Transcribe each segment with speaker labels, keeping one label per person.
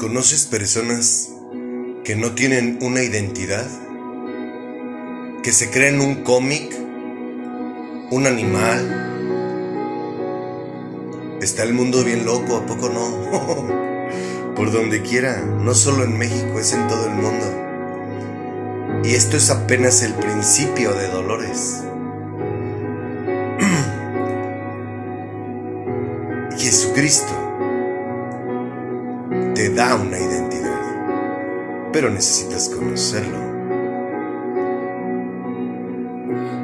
Speaker 1: ¿Conoces personas que no tienen una identidad? ¿Que se creen un cómic? ¿Un animal? Está el mundo bien loco, ¿a poco no? Por donde quiera, no solo en México, es en todo el mundo. Y esto es apenas el principio de Dolores. Jesucristo da una identidad, pero necesitas conocerlo.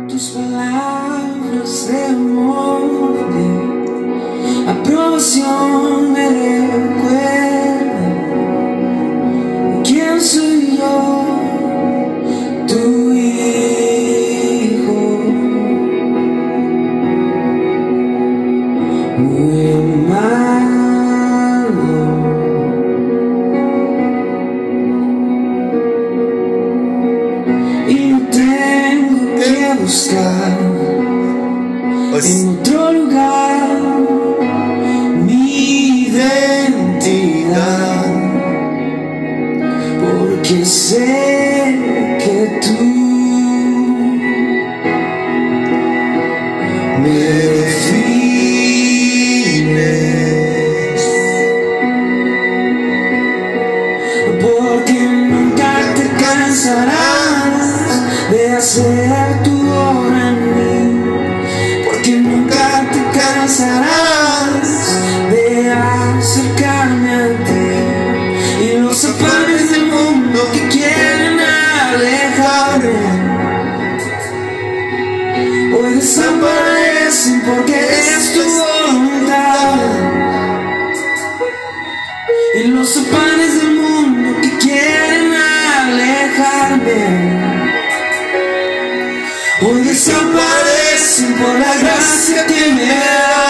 Speaker 2: Tus palabras de amor, aprobación me recuerdan desaparecen porque es tu voluntad y los afanes del mundo que quieren alejarme Hoy desaparecen por la gracia que me das.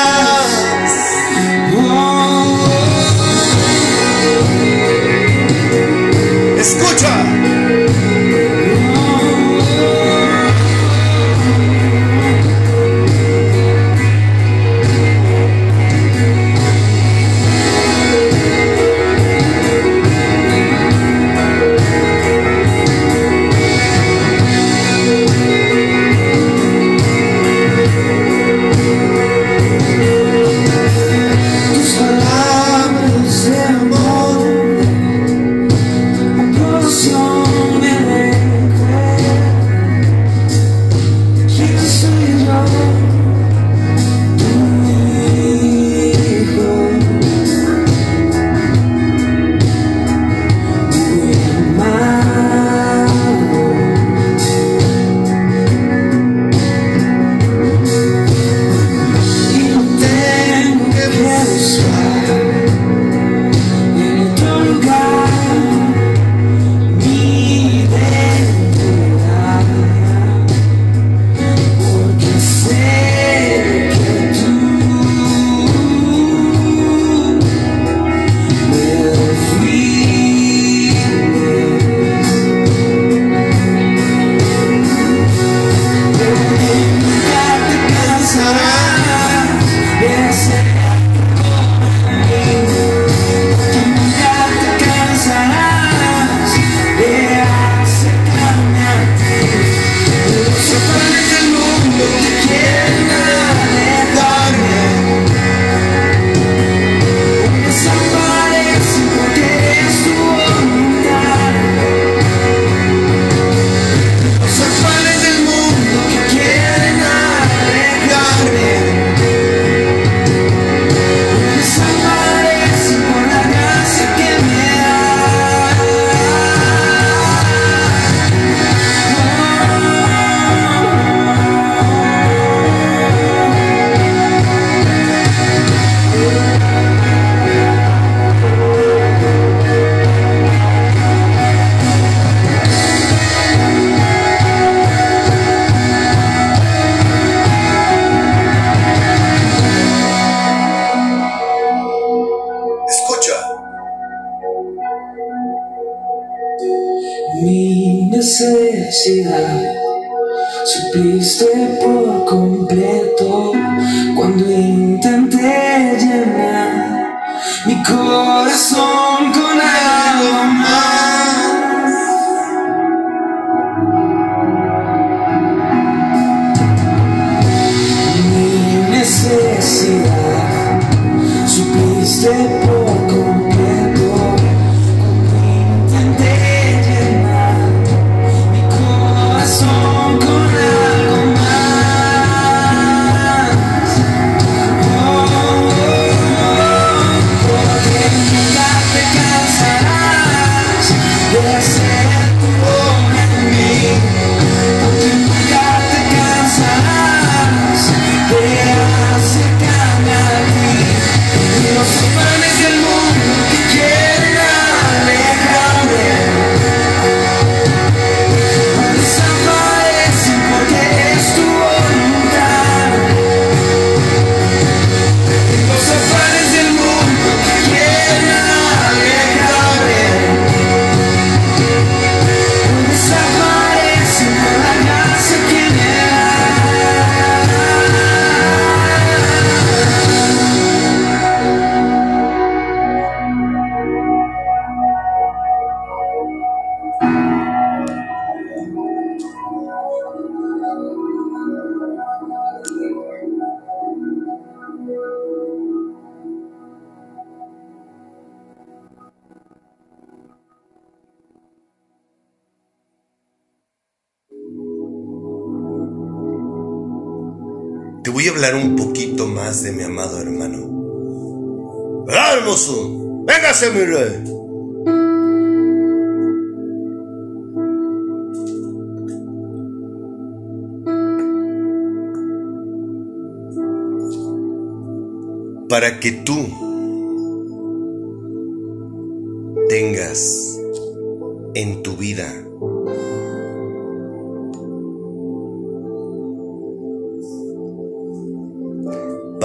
Speaker 1: Hablar un poquito más de mi amado hermano. ¡Ah, hermoso! ¡Véngase, mi rey! Para que tú tengas en tu vida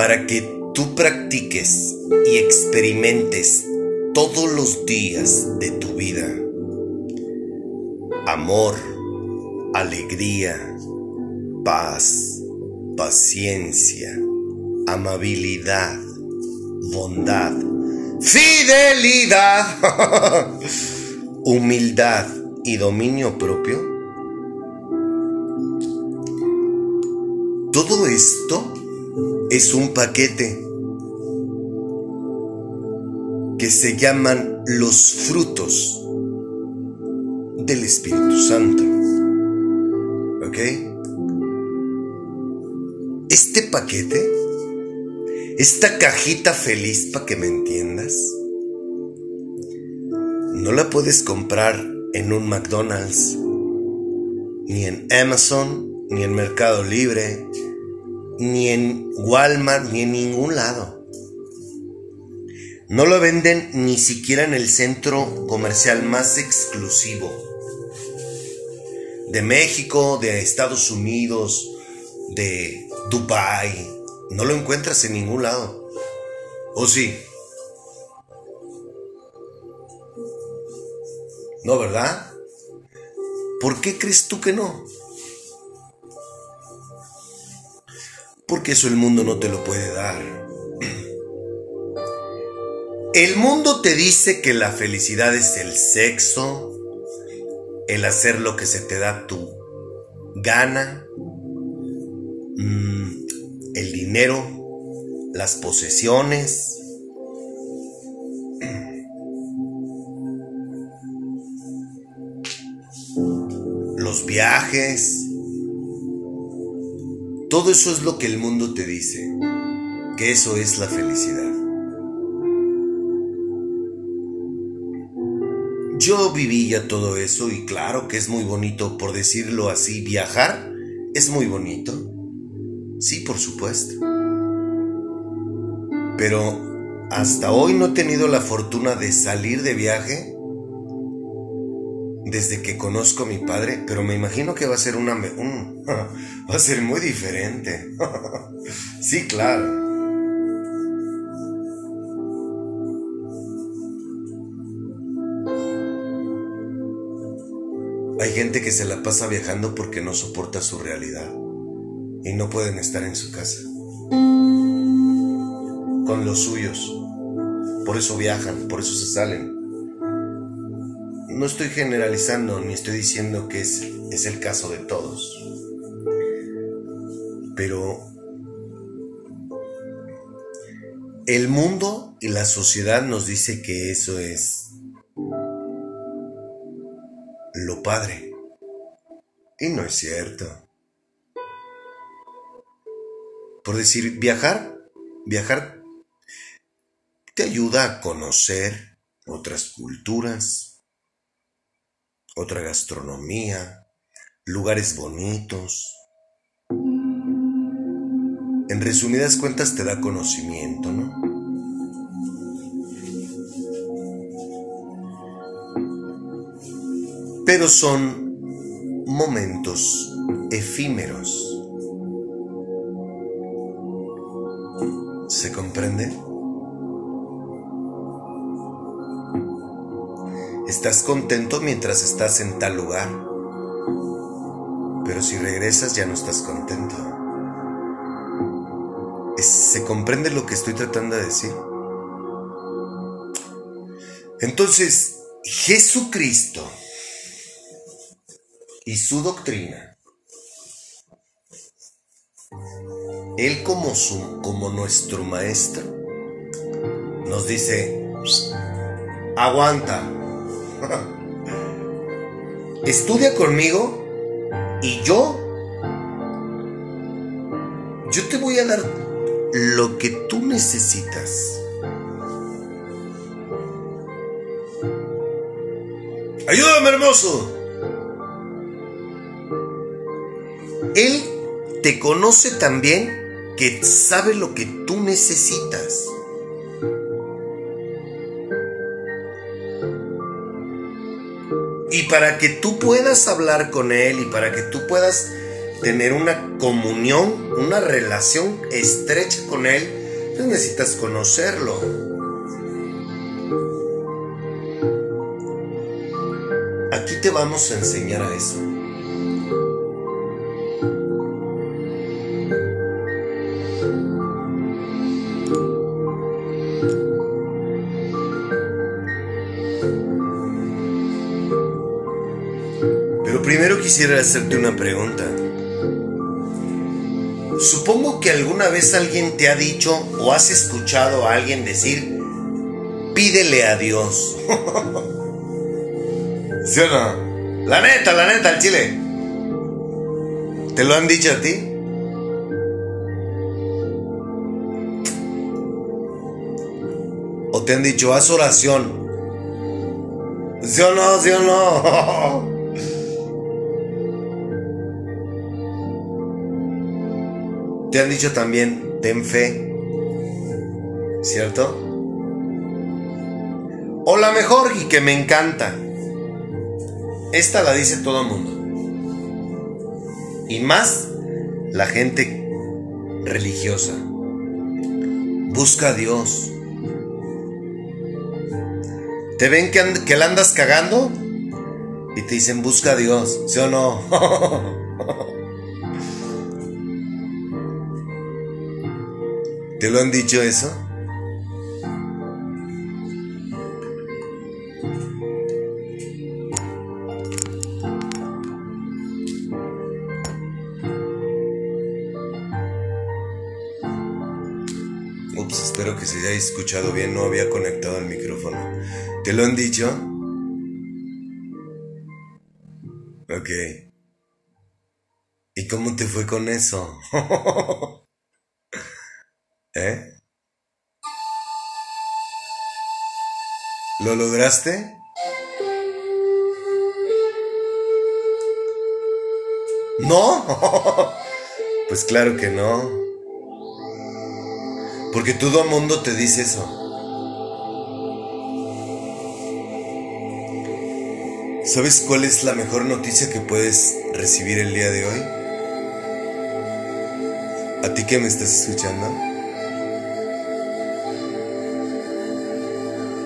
Speaker 1: para que tú practiques y experimentes todos los días de tu vida amor, alegría, paz, paciencia, amabilidad, bondad, fidelidad, humildad y dominio propio. Todo esto es un paquete que se llaman los frutos del Espíritu Santo. ¿Ok? Este paquete, esta cajita feliz para que me entiendas, no la puedes comprar en un McDonald's, ni en Amazon, ni en Mercado Libre, ni en Walmart, ni en ningún lado. No lo venden ni siquiera en el centro comercial más exclusivo de México, de Estados Unidos, de Dubai. No lo encuentras en ningún lado. ¿O sí? No, ¿verdad? ¿Por qué crees tú que no? Porque eso el mundo no te lo puede dar. El mundo te dice que la felicidad es el sexo, el hacer lo que se te da tu gana, mm, el dinero, las posesiones. Los viajes, todo eso es lo que el mundo te dice, que eso es la felicidad. Yo viví ya todo eso y claro que es muy bonito, por decirlo así, viajar es muy bonito. Sí, por supuesto. Pero hasta hoy no he tenido la fortuna de salir de viaje desde que conozco a mi padre, pero me imagino que va a ser una va a ser muy diferente. sí, claro. Hay gente que se la pasa viajando porque no soporta su realidad y no pueden estar en su casa con los suyos. Por eso viajan, por eso se salen no estoy generalizando ni estoy diciendo que es, es el caso de todos. Pero El mundo y la sociedad nos dice que eso es lo padre. Y no es cierto. Por decir, viajar, viajar te ayuda a conocer otras culturas, otra gastronomía, lugares bonitos. En resumidas cuentas te da conocimiento, ¿no? Pero son momentos efímeros. ¿Se comprende? Estás contento mientras estás en tal lugar, pero si regresas ya no estás contento. ¿Se comprende lo que estoy tratando de decir? Entonces, Jesucristo y su doctrina, Él como, su, como nuestro maestro, nos dice, aguanta, estudia conmigo y yo, yo te voy a dar lo que tú necesitas. Ayúdame, hermoso. Él te conoce también que sabe lo que tú necesitas. Y para que tú puedas hablar con Él y para que tú puedas tener una comunión, una relación estrecha con Él, pues necesitas conocerlo. Aquí te vamos a enseñar a eso. Quisiera hacerte una pregunta. Supongo que alguna vez alguien te ha dicho o has escuchado a alguien decir, pídele a Dios. ¿Sí o no? La neta, la neta, el chile. ¿Te lo han dicho a ti? ¿O te han dicho, haz oración? ¿Sí o no? ¿Sí o no? Te han dicho también, ten fe, ¿cierto? O la mejor y que me encanta. Esta la dice todo el mundo. Y más la gente religiosa. Busca a Dios. Te ven que, que la andas cagando y te dicen busca a Dios, ¿sí o no? ¿Te lo han dicho eso? Ups, espero que se haya escuchado bien, no había conectado el micrófono. ¿Te lo han dicho? Ok. ¿Y cómo te fue con eso? ¿Eh? ¿Lo lograste? ¿No? pues claro que no. Porque todo el mundo te dice eso. ¿Sabes cuál es la mejor noticia que puedes recibir el día de hoy? ¿A ti que me estás escuchando?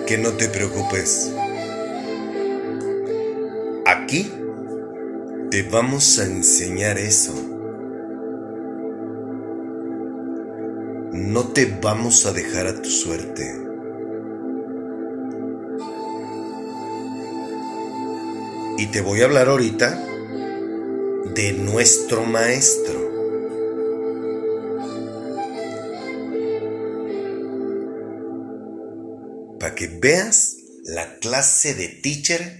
Speaker 1: Que no te preocupes. Aquí te vamos a enseñar eso. No te vamos a dejar a tu suerte. Y te voy a hablar ahorita de nuestro maestro. Veas la clase de teacher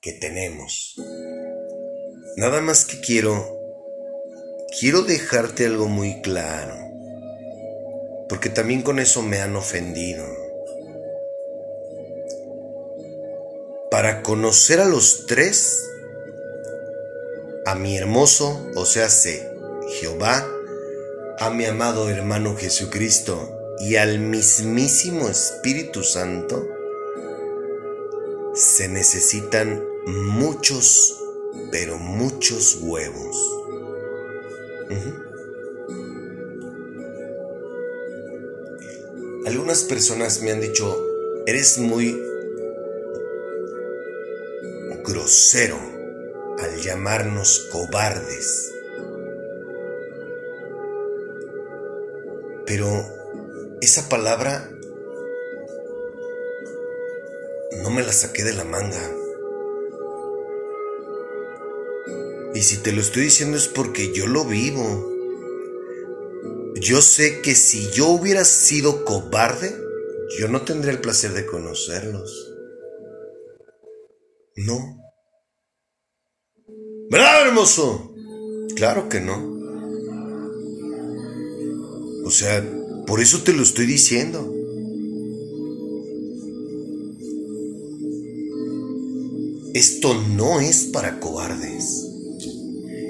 Speaker 1: que tenemos. Nada más que quiero, quiero dejarte algo muy claro, porque también con eso me han ofendido. Para conocer a los tres, a mi hermoso, o sea, sé, Jehová, a mi amado hermano Jesucristo y al mismísimo Espíritu Santo, se necesitan muchos, pero muchos huevos. Algunas personas me han dicho, eres muy grosero al llamarnos cobardes. Pero esa palabra no me la saqué de la manga. Y si te lo estoy diciendo es porque yo lo vivo. Yo sé que si yo hubiera sido cobarde, yo no tendría el placer de conocerlos. No. ¿Verdad, hermoso? Claro que no. O sea, por eso te lo estoy diciendo. Esto no es para cobardes.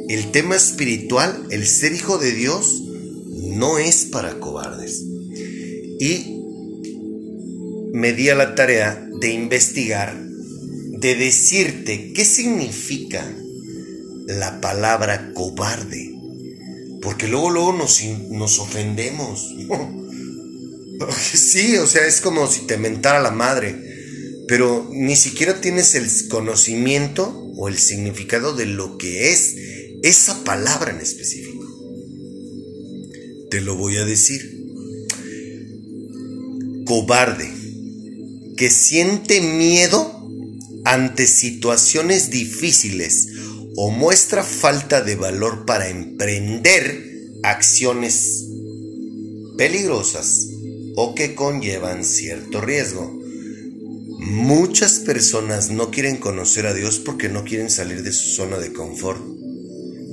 Speaker 1: El tema espiritual, el ser hijo de Dios, no es para cobardes. Y me di a la tarea de investigar, de decirte qué significa la palabra cobarde. Porque luego, luego nos, nos ofendemos. sí, o sea, es como si te mentara la madre pero ni siquiera tienes el conocimiento o el significado de lo que es esa palabra en específico. Te lo voy a decir. Cobarde, que siente miedo ante situaciones difíciles o muestra falta de valor para emprender acciones peligrosas o que conllevan cierto riesgo Muchas personas no quieren conocer a Dios porque no quieren salir de su zona de confort.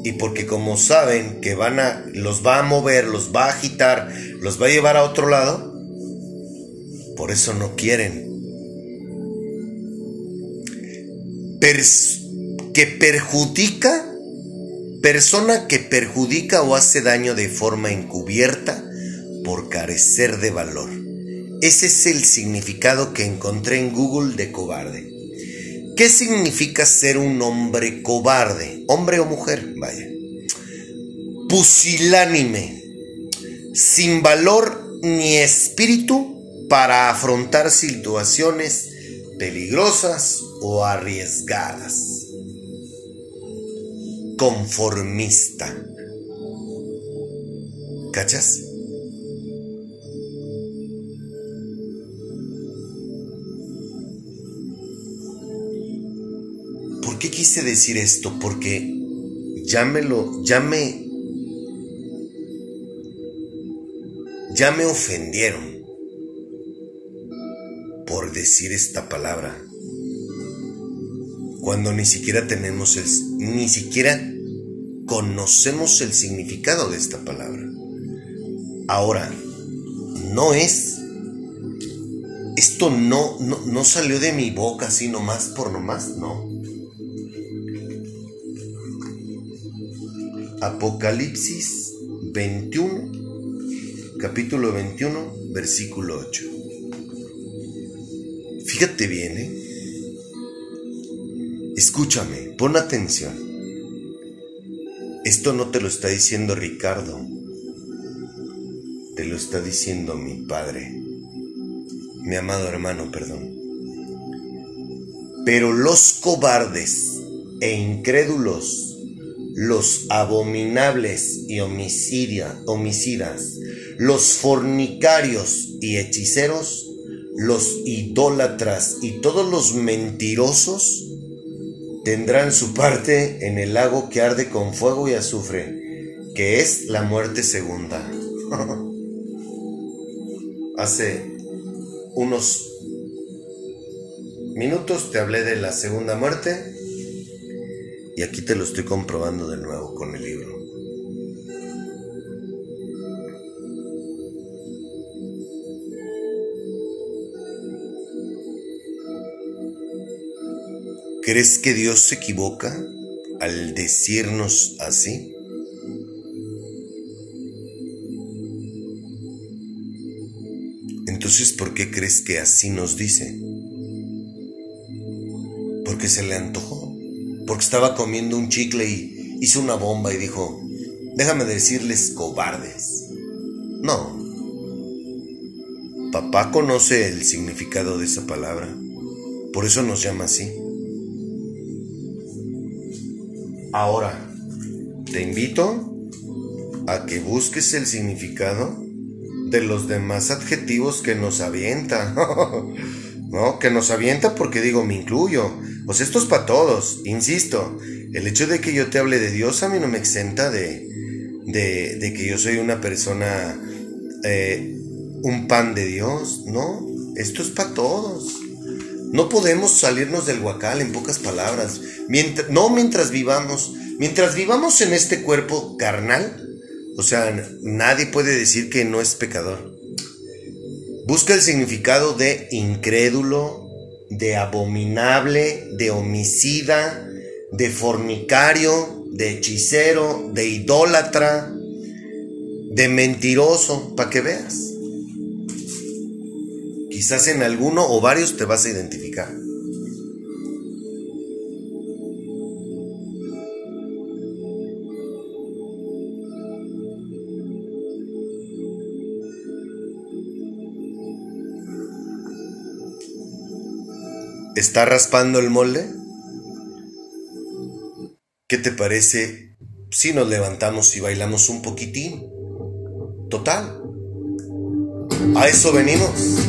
Speaker 1: Y porque como saben que van a los va a mover, los va a agitar, los va a llevar a otro lado, por eso no quieren. Que perjudica, persona que perjudica o hace daño de forma encubierta por carecer de valor. Ese es el significado que encontré en Google de cobarde. ¿Qué significa ser un hombre cobarde? Hombre o mujer, vaya. Pusilánime, sin valor ni espíritu para afrontar situaciones peligrosas o arriesgadas. Conformista. ¿Cachas? qué quise decir esto? Porque ya me lo, ya me, ya me ofendieron por decir esta palabra. Cuando ni siquiera tenemos el, ni siquiera conocemos el significado de esta palabra. Ahora, no es esto no, no, no, salió de mi boca así nomás por nomás, no. Apocalipsis 21, capítulo 21, versículo 8. Fíjate bien, ¿eh? Escúchame, pon atención. Esto no te lo está diciendo Ricardo, te lo está diciendo mi padre, mi amado hermano, perdón. Pero los cobardes e incrédulos los abominables y homicidas, los fornicarios y hechiceros, los idólatras y todos los mentirosos tendrán su parte en el lago que arde con fuego y azufre, que es la muerte segunda. Hace unos minutos te hablé de la segunda muerte y aquí te lo estoy comprobando de nuevo con el libro. ¿Crees que Dios se equivoca al decirnos así? Entonces, ¿por qué crees que así nos dice? Porque se le antojó, porque estaba comiendo un chicle y hizo una bomba y dijo, déjame decirles cobardes. No. Papá conoce el significado de esa palabra, por eso nos llama así. Ahora, te invito a que busques el significado de los demás adjetivos que nos avienta. ¿No? Que nos avienta porque digo, me incluyo. Sea, esto es para todos. Insisto, el hecho de que yo te hable de Dios a mí no me exenta de, de, que yo soy una persona, eh, un pan de Dios. No, esto es para todos. No podemos salirnos del huacal en pocas palabras. no mientras vivamos. Mientras vivamos en este cuerpo carnal, o sea, nadie puede decir que no es pecador. Busca el significado de incrédulo, de abominable, de homicida, de fornicario, de hechicero, de idólatra, de mentiroso, para que veas. Quizás en alguno o varios te vas a identificar. ¿Está raspando el molde? ¿Qué te parece si nos levantamos y bailamos un poquitín? Total. A eso venimos.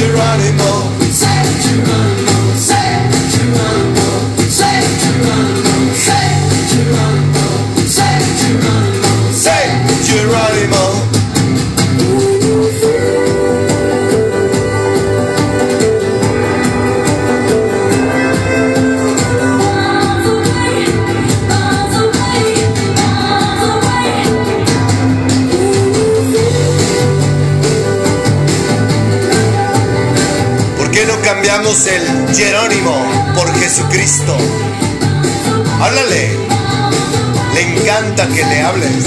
Speaker 1: Geronimo. El Jerónimo por Jesucristo. Háblale. Le encanta que le hables.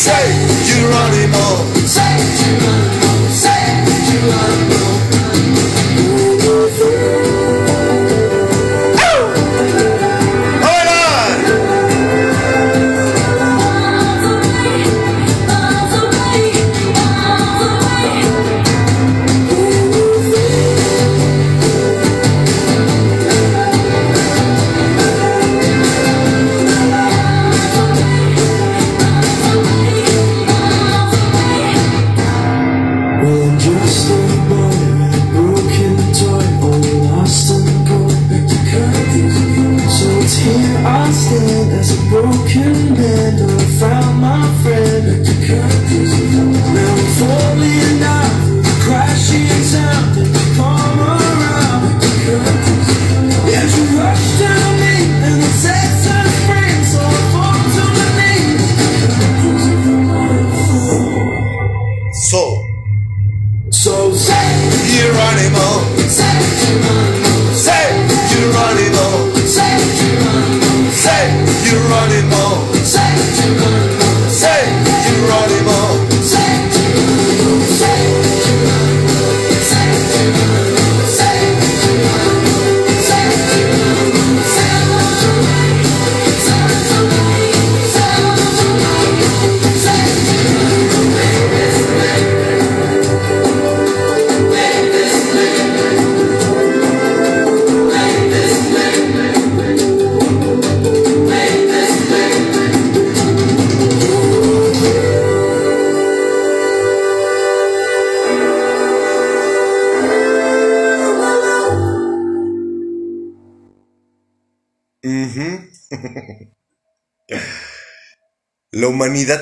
Speaker 2: Say,
Speaker 1: Geronimo.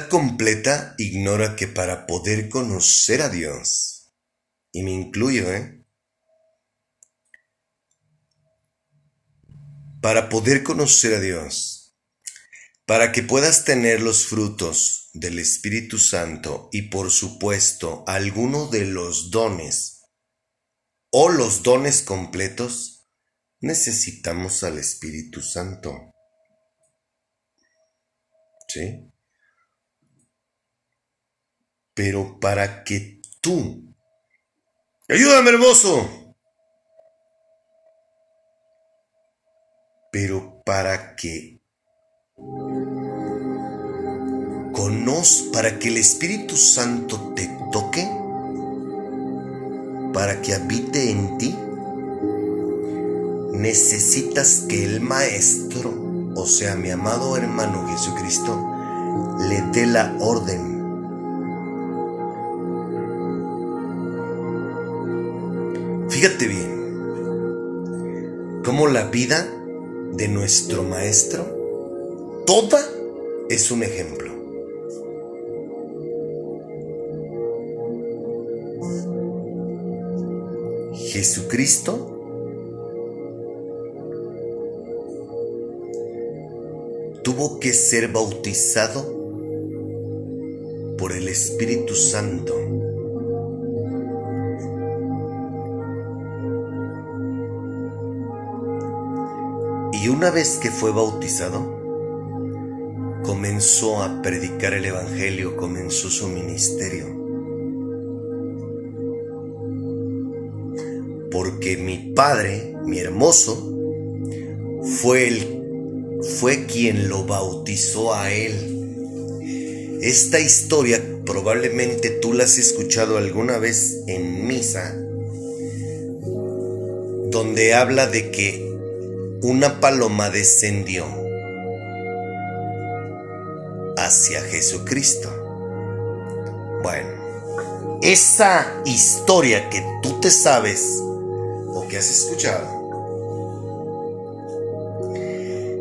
Speaker 1: Completa ignora que para poder conocer a Dios, y me incluyo, ¿eh? Para poder conocer a Dios, para que puedas tener los frutos del Espíritu Santo y por supuesto alguno de los dones o los dones completos, necesitamos al Espíritu Santo. ¿Sí? Pero para que tú... Ayúdame, hermoso. Pero para que conoz, para que el Espíritu Santo te toque, para que habite en ti, necesitas que el Maestro, o sea, mi amado hermano Jesucristo, le dé la orden. Fíjate bien, cómo la vida de nuestro Maestro, toda es un ejemplo. Jesucristo tuvo que ser bautizado por el Espíritu Santo. Una vez que fue bautizado, comenzó a predicar el Evangelio, comenzó su ministerio. Porque mi padre, mi hermoso, fue el fue quien lo bautizó a él. Esta historia probablemente tú la has escuchado alguna vez en misa, donde habla de que una paloma descendió hacia Jesucristo. Bueno, esa historia que tú te sabes o que has escuchado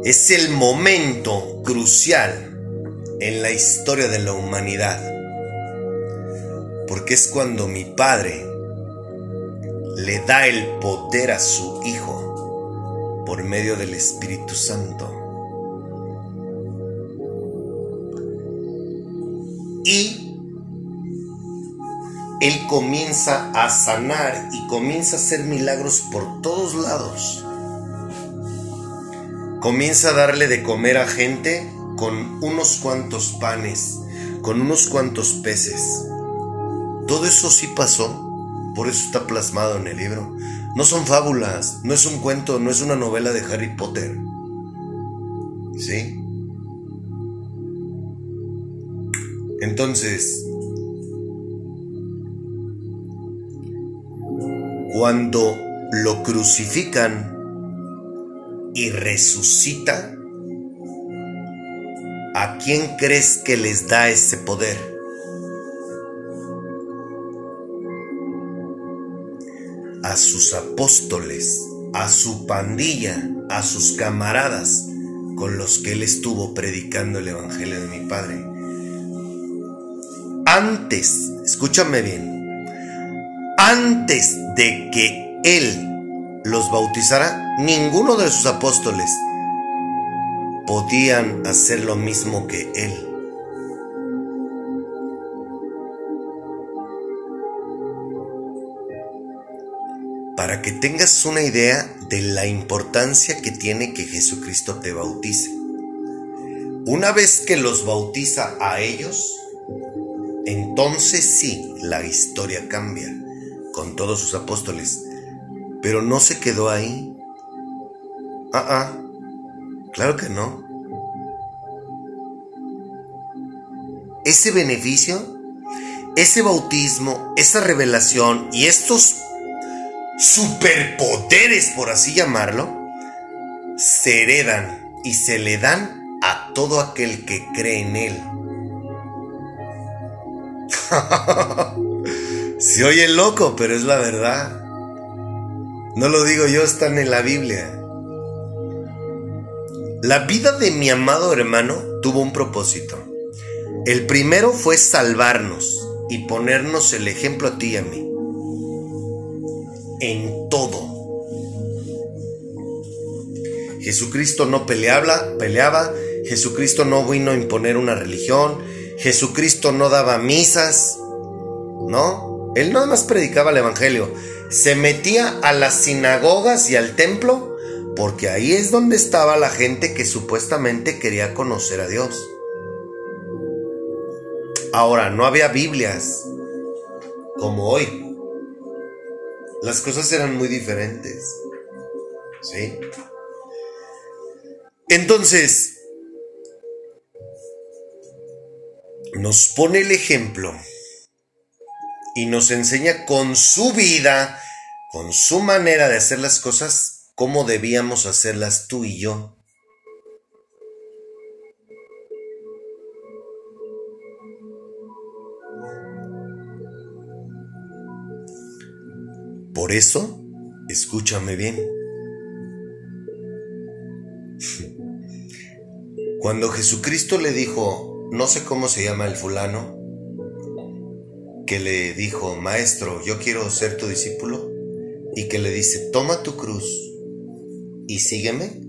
Speaker 1: es el momento crucial en la historia de la humanidad. Porque es cuando mi Padre le da el poder a su Hijo por medio del Espíritu Santo. Y Él comienza a sanar y comienza a hacer milagros por todos lados comienza a darle de comer a gente con unos cuantos panes, con unos cuantos peces. Todo eso sí pasó, por eso está plasmado en el libro. No son fábulas, no es un cuento, no es una novela de Harry Potter. ¿Sí? Entonces, cuando lo crucifican, y resucita, ¿a quién crees que les da ese poder? A sus apóstoles, a su pandilla, a sus camaradas con los que él estuvo predicando el Evangelio de mi Padre. Antes, escúchame bien, antes de que él los bautizara, ninguno de sus apóstoles podían hacer lo mismo que él. Para que tengas una idea de la importancia que tiene que Jesucristo te bautice. Una vez que los bautiza a ellos, entonces sí, la historia cambia con todos sus apóstoles. Pero no se quedó ahí. Ah, ah, claro que no. Ese beneficio, ese bautismo, esa revelación y estos superpoderes, por así llamarlo, se heredan y se le dan a todo aquel que cree en él. se oye loco, pero es la verdad. No lo digo yo, están en la Biblia. La vida de mi amado hermano tuvo un propósito. El primero fue salvarnos y ponernos el ejemplo a ti y a mí. En todo. Jesucristo no peleaba, peleaba, Jesucristo no vino a imponer una religión, Jesucristo no daba misas, ¿no? Él nada más predicaba el Evangelio. Se metía a las sinagogas y al templo porque ahí es donde estaba la gente que supuestamente quería conocer a Dios. Ahora, no había Biblias como hoy. Las cosas eran muy diferentes. ¿Sí? Entonces, nos pone el ejemplo y nos enseña con su vida, con su manera de hacer las cosas, cómo debíamos hacerlas tú y yo. Por eso, escúchame bien. Cuando Jesucristo le dijo, no sé cómo se llama el fulano, que le dijo, maestro, yo quiero ser tu discípulo, y que le dice, toma tu cruz y sígueme.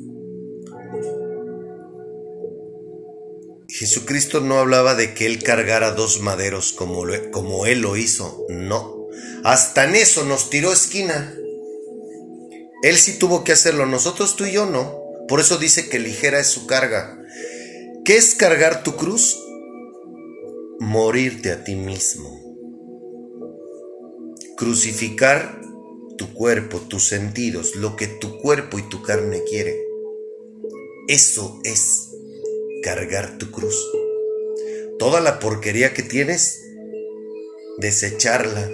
Speaker 1: Jesucristo no hablaba de que él cargara dos maderos como, como él lo hizo, no. Hasta en eso nos tiró esquina. Él sí tuvo que hacerlo, nosotros tú y yo no. Por eso dice que ligera es su carga. ¿Qué es cargar tu cruz? Morirte a ti mismo. Crucificar tu cuerpo, tus sentidos, lo que tu cuerpo y tu carne quiere. Eso es cargar tu cruz. Toda la porquería que tienes, desecharla.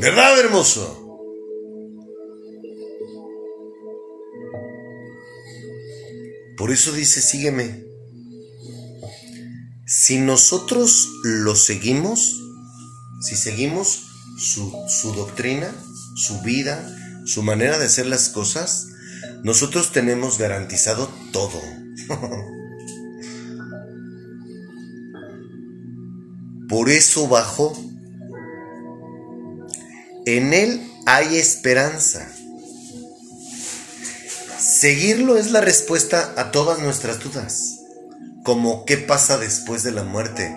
Speaker 1: ¿Verdad, hermoso? Por eso dice, sígueme. Si nosotros lo seguimos, si seguimos su, su, doctrina, su vida, su manera de hacer las cosas, nosotros tenemos garantizado todo. Por eso bajó. En Él hay esperanza. Seguirlo es la respuesta a todas nuestras dudas, como qué pasa después de la muerte.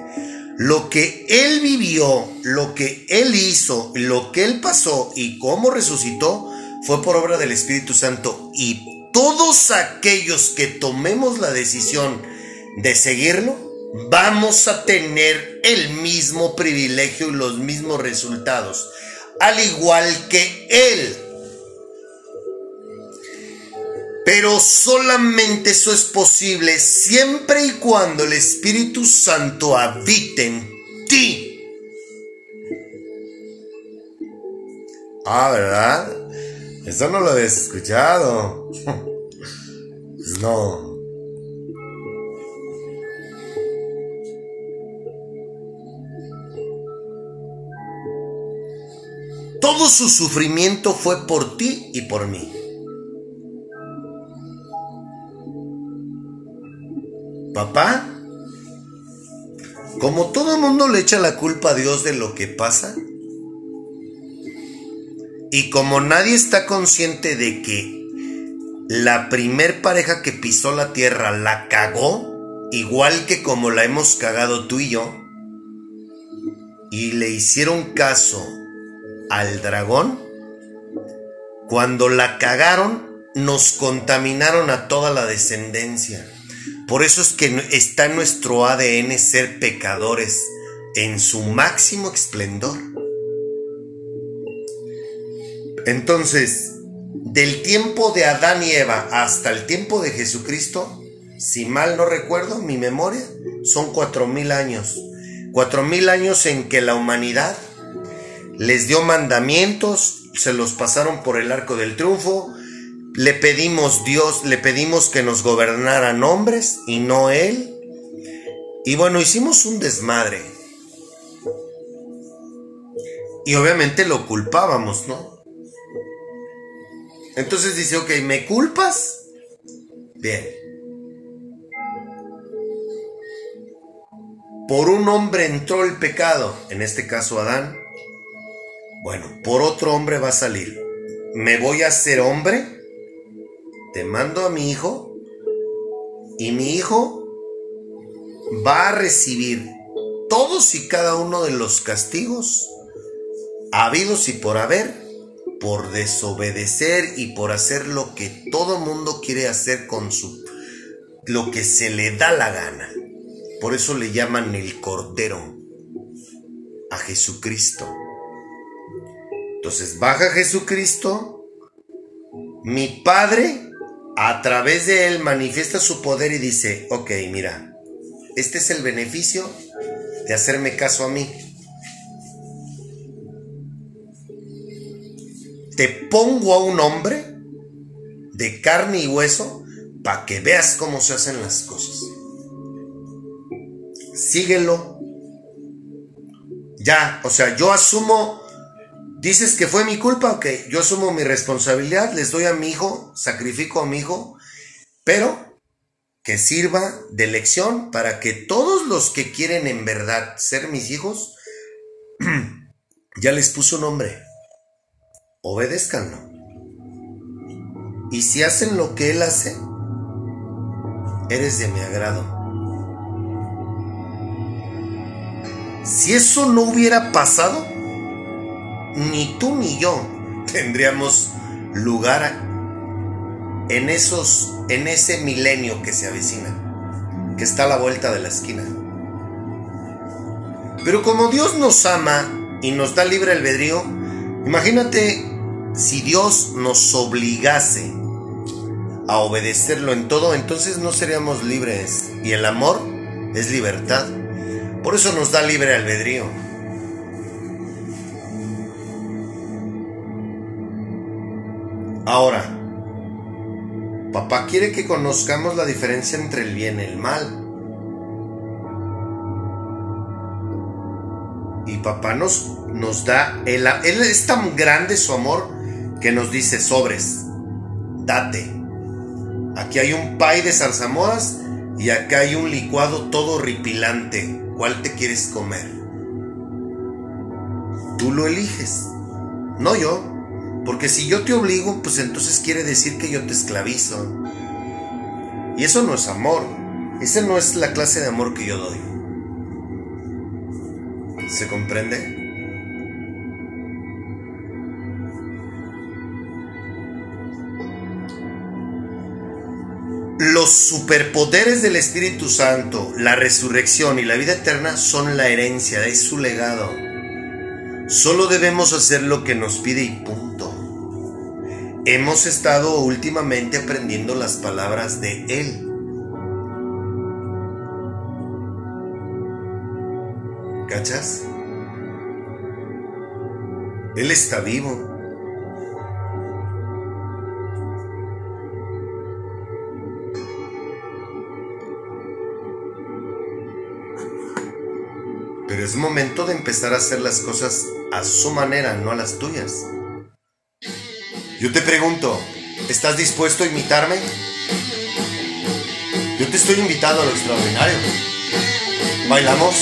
Speaker 1: Lo que Él vivió, lo que Él hizo, lo que Él pasó y cómo resucitó fue por obra del Espíritu Santo. Y todos aquellos que tomemos la decisión de seguirlo, vamos a tener el mismo privilegio y los mismos resultados, al igual que Él. Pero solamente eso es posible siempre y cuando el Espíritu Santo habite en ti. Ah, ¿verdad? Eso no lo habías escuchado. no. Todo su sufrimiento fue por ti y por mí. Papá, como todo el mundo le echa la culpa a Dios de lo que pasa, y como nadie está consciente de que la primer pareja que pisó la tierra la cagó, igual que como la hemos cagado tú y yo, y le hicieron caso al dragón, cuando la cagaron, nos contaminaron a toda la descendencia. Por eso es que está en nuestro ADN ser pecadores en su máximo esplendor. Entonces, del tiempo de Adán y Eva hasta el tiempo de Jesucristo, si mal no recuerdo, mi memoria, son cuatro mil años. Cuatro mil años en que la humanidad les dio mandamientos, se los pasaron por el arco del triunfo, le pedimos Dios, le pedimos que nos gobernaran hombres y no Él. Y bueno, hicimos un desmadre. Y obviamente lo culpábamos, ¿no? Entonces dice, ok, ¿me culpas? Bien. Por un hombre entró el pecado, en este caso Adán. Bueno, por otro hombre va a salir. ¿Me voy a hacer hombre? Te mando a mi hijo y mi hijo va a recibir todos y cada uno de los castigos habidos y por haber, por desobedecer y por hacer lo que todo mundo quiere hacer con su lo que se le da la gana. Por eso le llaman el Cordero a Jesucristo. Entonces baja Jesucristo, mi Padre a través de él manifiesta su poder y dice, ok, mira, este es el beneficio de hacerme caso a mí. Te pongo a un hombre de carne y hueso para que veas cómo se hacen las cosas. Síguelo. Ya, o sea, yo asumo, dices que fue mi culpa, ok, yo asumo mi responsabilidad, les doy a mi hijo, sacrifico a mi hijo, pero que sirva de lección para que todos los que quieren en verdad ser mis hijos, ya les puse un nombre, obedezcanlo. Y si hacen lo que él hace, eres de mi agrado. Si eso no hubiera pasado, ni tú ni yo tendríamos lugar en esos en ese milenio que se avecina, que está a la vuelta de la esquina. Pero como Dios nos ama y nos da libre albedrío, imagínate si Dios nos obligase a obedecerlo en todo, entonces no seríamos libres. Y el amor es libertad. Por eso nos da libre albedrío. Ahora, papá quiere que conozcamos la diferencia entre el bien y el mal. Y papá nos, nos da, él es tan grande su amor que nos dice sobres, date. Aquí hay un pay de zarzamoras y acá hay un licuado todo ripilante. ¿Cuál te quieres comer? Tú lo eliges, no yo. Porque si yo te obligo, pues entonces quiere decir que yo te esclavizo. Y eso no es amor. Esa no es la clase de amor que yo doy. ¿Se comprende? Los superpoderes del Espíritu Santo, la resurrección y la vida eterna son la herencia, es su legado. Solo debemos hacer lo que nos pide y punto. Hemos estado últimamente aprendiendo las palabras de Él. ¿Cachas? Él está vivo. Pero es momento de empezar a hacer las cosas a su manera, no a las tuyas. Yo te pregunto, ¿estás dispuesto a imitarme? Yo te estoy invitado a lo extraordinario. ¿Bailamos?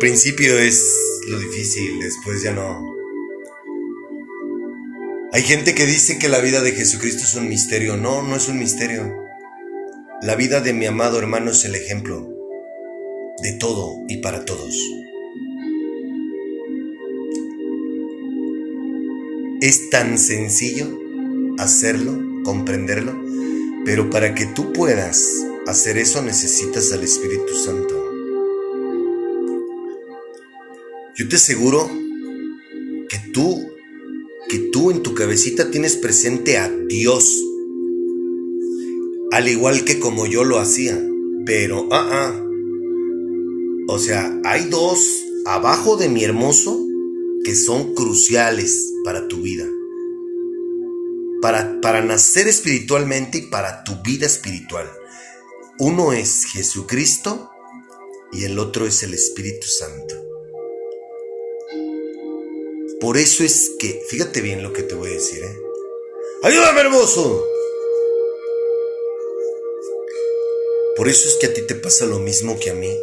Speaker 1: Principio es lo difícil, después ya no. Hay gente que dice que la vida de Jesucristo es un misterio. No, no es un misterio. La vida de mi amado hermano es el ejemplo de todo y para todos. Es tan sencillo hacerlo, comprenderlo, pero para que tú puedas hacer eso necesitas al Espíritu Santo. Yo te aseguro que tú, que tú en tu cabecita tienes presente a Dios. Al igual que como yo lo hacía. Pero, ah, ah. O sea, hay dos abajo de mi hermoso que son cruciales para tu vida. Para, para nacer espiritualmente y para tu vida espiritual. Uno es Jesucristo y el otro es el Espíritu Santo. Por eso es que, fíjate bien lo que te voy a decir, ¿eh? Ayúdame, hermoso. Por eso es que a ti te pasa lo mismo que a mí.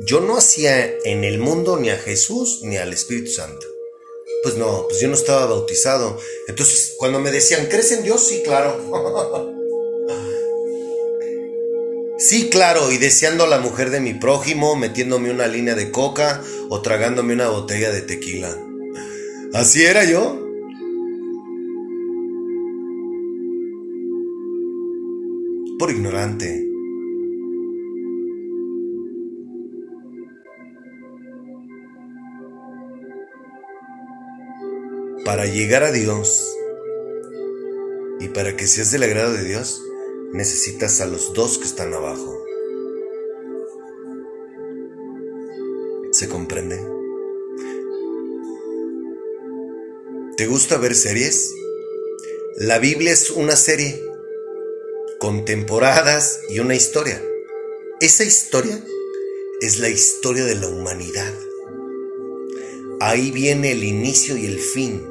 Speaker 1: Yo no hacía en el mundo ni a Jesús ni al Espíritu Santo. Pues no, pues yo no estaba bautizado. Entonces, cuando me decían, ¿crees en Dios? Sí, claro. sí, claro, y deseando a la mujer de mi prójimo, metiéndome una línea de coca o tragándome una botella de tequila. Así era yo. Por ignorante. Para llegar a Dios y para que seas del agrado de Dios, necesitas a los dos que están abajo. ¿Te gusta ver series? La Biblia es una serie con temporadas y una historia. Esa historia es la historia de la humanidad. Ahí viene el inicio y el fin.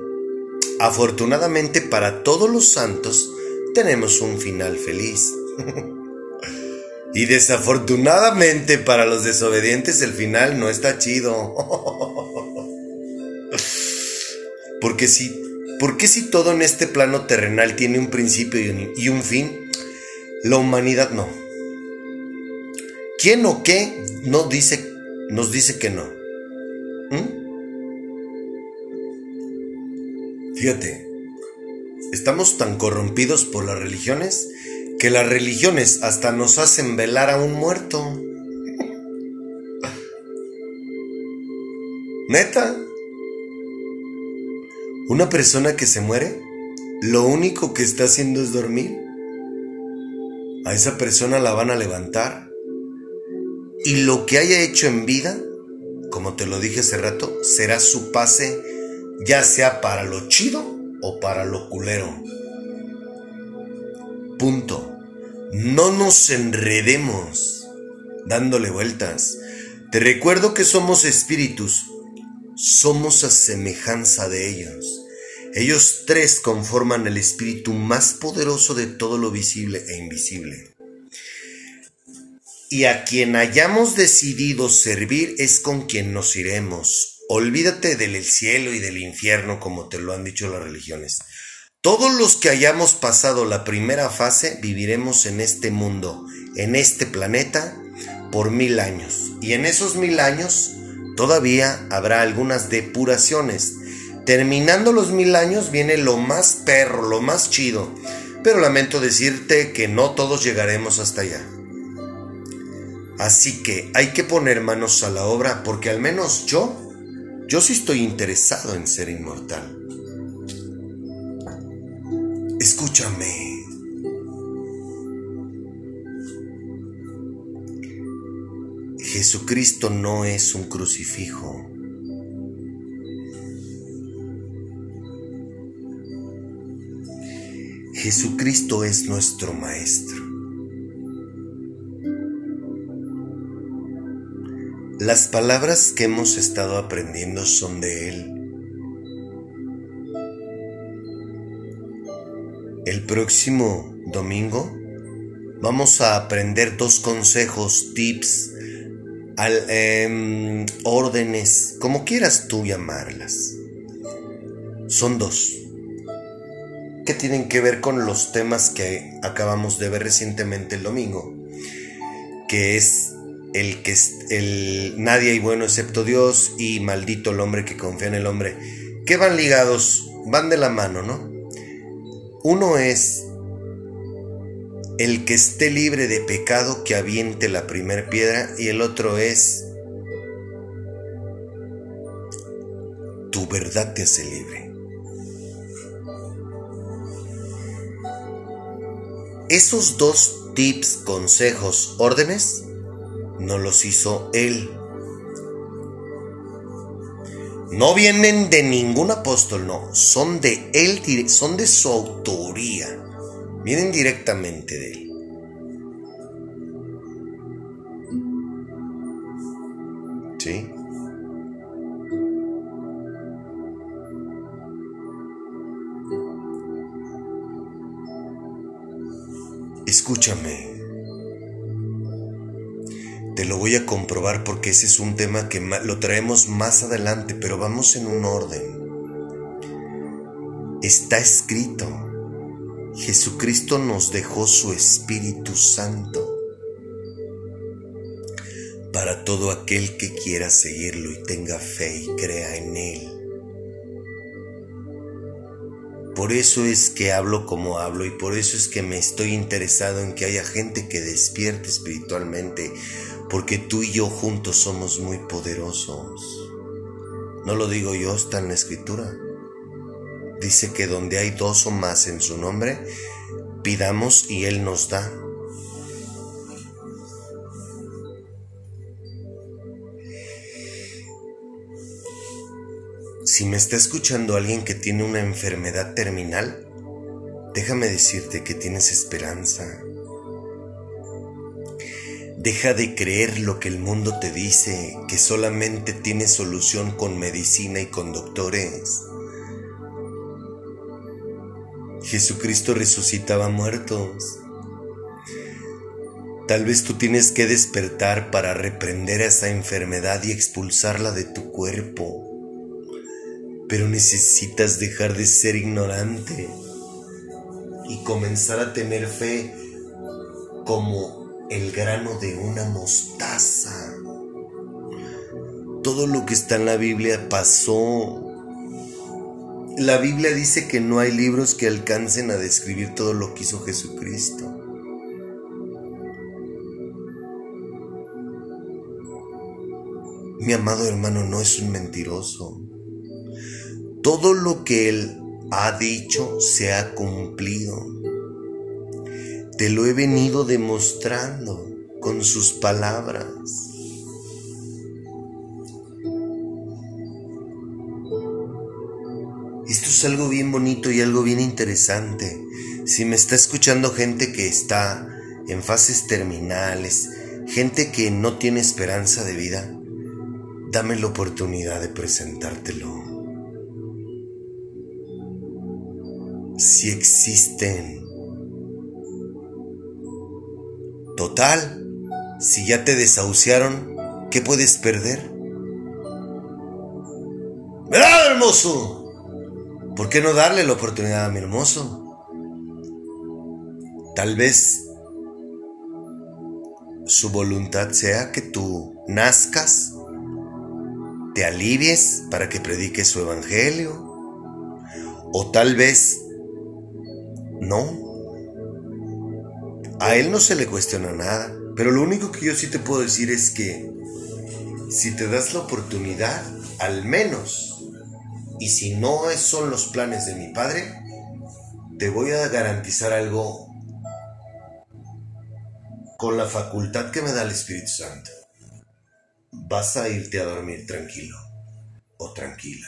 Speaker 1: Afortunadamente para todos los santos tenemos un final feliz. y desafortunadamente para los desobedientes el final no está chido. Porque si, qué si todo en este plano terrenal tiene un principio y un, fin, la humanidad no. ¿Quién o qué no dice, nos dice que no? ¿Mm? Fíjate, estamos tan corrompidos por las religiones que las religiones hasta nos hacen velar a un muerto. Neta. Una persona que se muere, lo único que está haciendo es dormir. A esa persona la van a levantar. Y lo que haya hecho en vida, como te lo dije hace rato, será su pase, ya sea para lo chido o para lo culero. Punto. No nos enredemos dándole vueltas. Te recuerdo que somos espíritus, somos a semejanza de ellos. Ellos tres conforman el espíritu más poderoso de todo lo visible e invisible. Y a quien hayamos decidido servir es con quien nos iremos. Olvídate del cielo y del infierno como te lo han dicho las religiones. Todos los que hayamos pasado la primera fase viviremos en este mundo, en este planeta, por mil años. Y en esos mil años todavía habrá algunas depuraciones. Terminando los mil años viene lo más perro, lo más chido. Pero lamento decirte que no todos llegaremos hasta allá. Así que hay que poner manos a la obra porque al menos yo, yo sí estoy interesado en ser inmortal. Escúchame. Jesucristo no es un crucifijo. Jesucristo es nuestro Maestro. Las palabras que hemos estado aprendiendo son de Él. El próximo domingo vamos a aprender dos consejos, tips, em, órdenes, como quieras tú llamarlas. Son dos, que tienen que ver con los temas que acabamos de ver recientemente el domingo, que es el que el nadie hay bueno excepto Dios y maldito el hombre que confía en el hombre, que van ligados, van de la mano, ¿no? Uno es el que esté libre de pecado que aviente la primera piedra y el otro es tu verdad te hace libre. Esos dos tips, consejos, órdenes no los hizo él. No vienen de ningún apóstol, no, son de él, son de su autoría, vienen directamente de él. ¿Sí? Escúchame. Te lo voy a comprobar porque ese es un tema que lo traemos más adelante, pero vamos en un orden. Está escrito. Jesucristo nos dejó su Espíritu Santo para todo aquel que quiera seguirlo y tenga fe y crea en Él. Por eso es que hablo como hablo y por eso es que me estoy interesado en que haya gente que despierte espiritualmente, porque tú y yo juntos somos muy poderosos. No lo digo yo, está en la escritura. Dice que donde hay dos o más en su nombre, pidamos y Él nos da. Si me está escuchando alguien que tiene una enfermedad terminal, déjame decirte que tienes esperanza. Deja de creer lo que el mundo te dice, que solamente tiene solución con medicina y con doctores. Jesucristo resucitaba muertos. Tal vez tú tienes que despertar para reprender a esa enfermedad y expulsarla de tu cuerpo. Pero necesitas dejar de ser ignorante y comenzar a tener fe como el grano de una mostaza. Todo lo que está en la Biblia pasó. La Biblia dice que no hay libros que alcancen a describir todo lo que hizo Jesucristo. Mi amado hermano no es un mentiroso. Todo lo que Él ha dicho se ha cumplido. Te lo he venido demostrando con sus palabras. Algo bien bonito y algo bien interesante. Si me está escuchando gente que está en fases terminales, gente que no tiene esperanza de vida, dame la oportunidad de presentártelo. Si existen. Total, si ya te desahuciaron, ¿qué puedes perder? ¡Verdad, hermoso! ¿Por qué no darle la oportunidad a mi hermoso? Tal vez su voluntad sea que tú nazcas, te alivies para que prediques su evangelio, o tal vez no. A él no se le cuestiona nada, pero lo único que yo sí te puedo decir es que si te das la oportunidad, al menos, y si no son los planes de mi padre, te voy a garantizar algo con la facultad que me da el Espíritu Santo, vas a irte a dormir tranquilo o tranquila.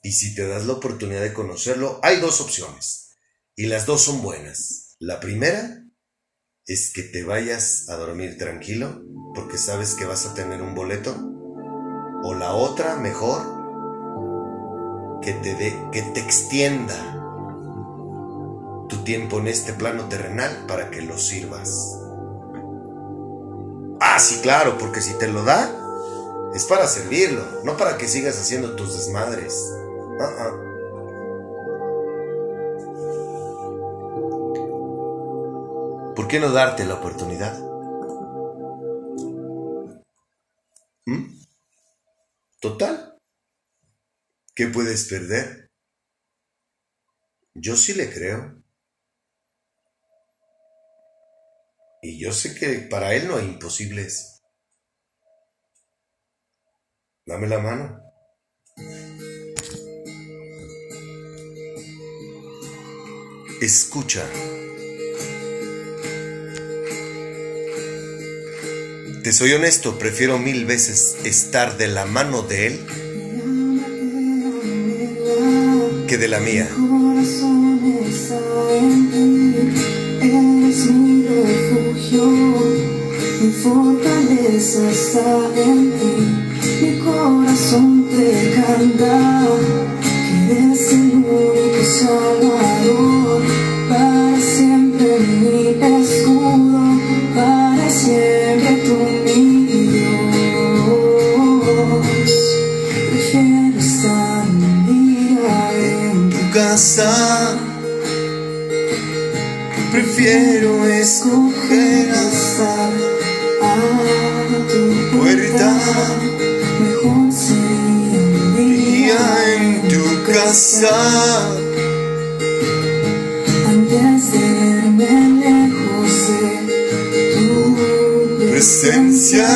Speaker 1: Y si te das la oportunidad de conocerlo, hay dos opciones. Y las dos son buenas. La primera es que te vayas a dormir tranquilo porque sabes que vas a tener un boleto. O la otra, mejor, que te, que te extienda tu tiempo en este plano terrenal para que lo sirvas. Ah, sí, claro, porque si te lo da, es para servirlo, no para que sigas haciendo tus desmadres. ¿Por qué no darte la oportunidad? ¿Mm? Total. ¿Qué puedes perder? Yo sí le creo. Y yo sé que para Él no hay imposibles. Dame la mano. Escucha. Te soy honesto, prefiero mil veces estar de la mano de Él que de la mía.
Speaker 3: mi fortaleza está en ti, mi corazón te canta, que eres el único salvador,
Speaker 1: escoger
Speaker 3: a tu
Speaker 1: puerta
Speaker 3: Mejor sería un
Speaker 1: en tu casa.
Speaker 3: antes de verme lejos de tu
Speaker 1: Presencia.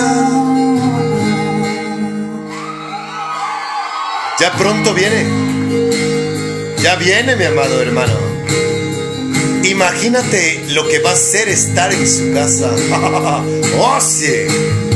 Speaker 1: Ya pronto viene. Ya viene mi amado hermano. Imagínate lo que va a ser estar en su casa. ¡Oh, sí!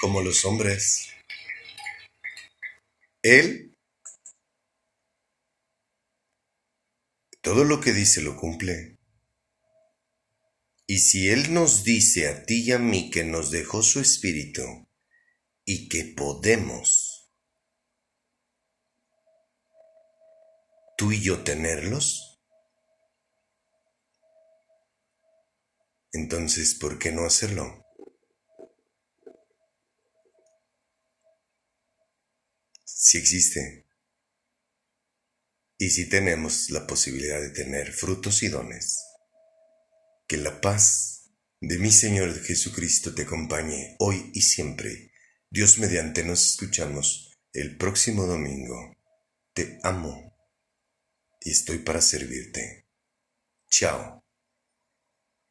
Speaker 1: Como los hombres. Él todo lo que dice lo cumple. Y si Él nos dice a ti y a mí que nos dejó su espíritu y que podemos tú y yo tenerlos, entonces ¿por qué no hacerlo? Si existe. Y si tenemos la posibilidad de tener frutos y dones. Que la paz de mi Señor Jesucristo te acompañe hoy y siempre. Dios mediante nos escuchamos el próximo domingo. Te amo y estoy para servirte. Chao.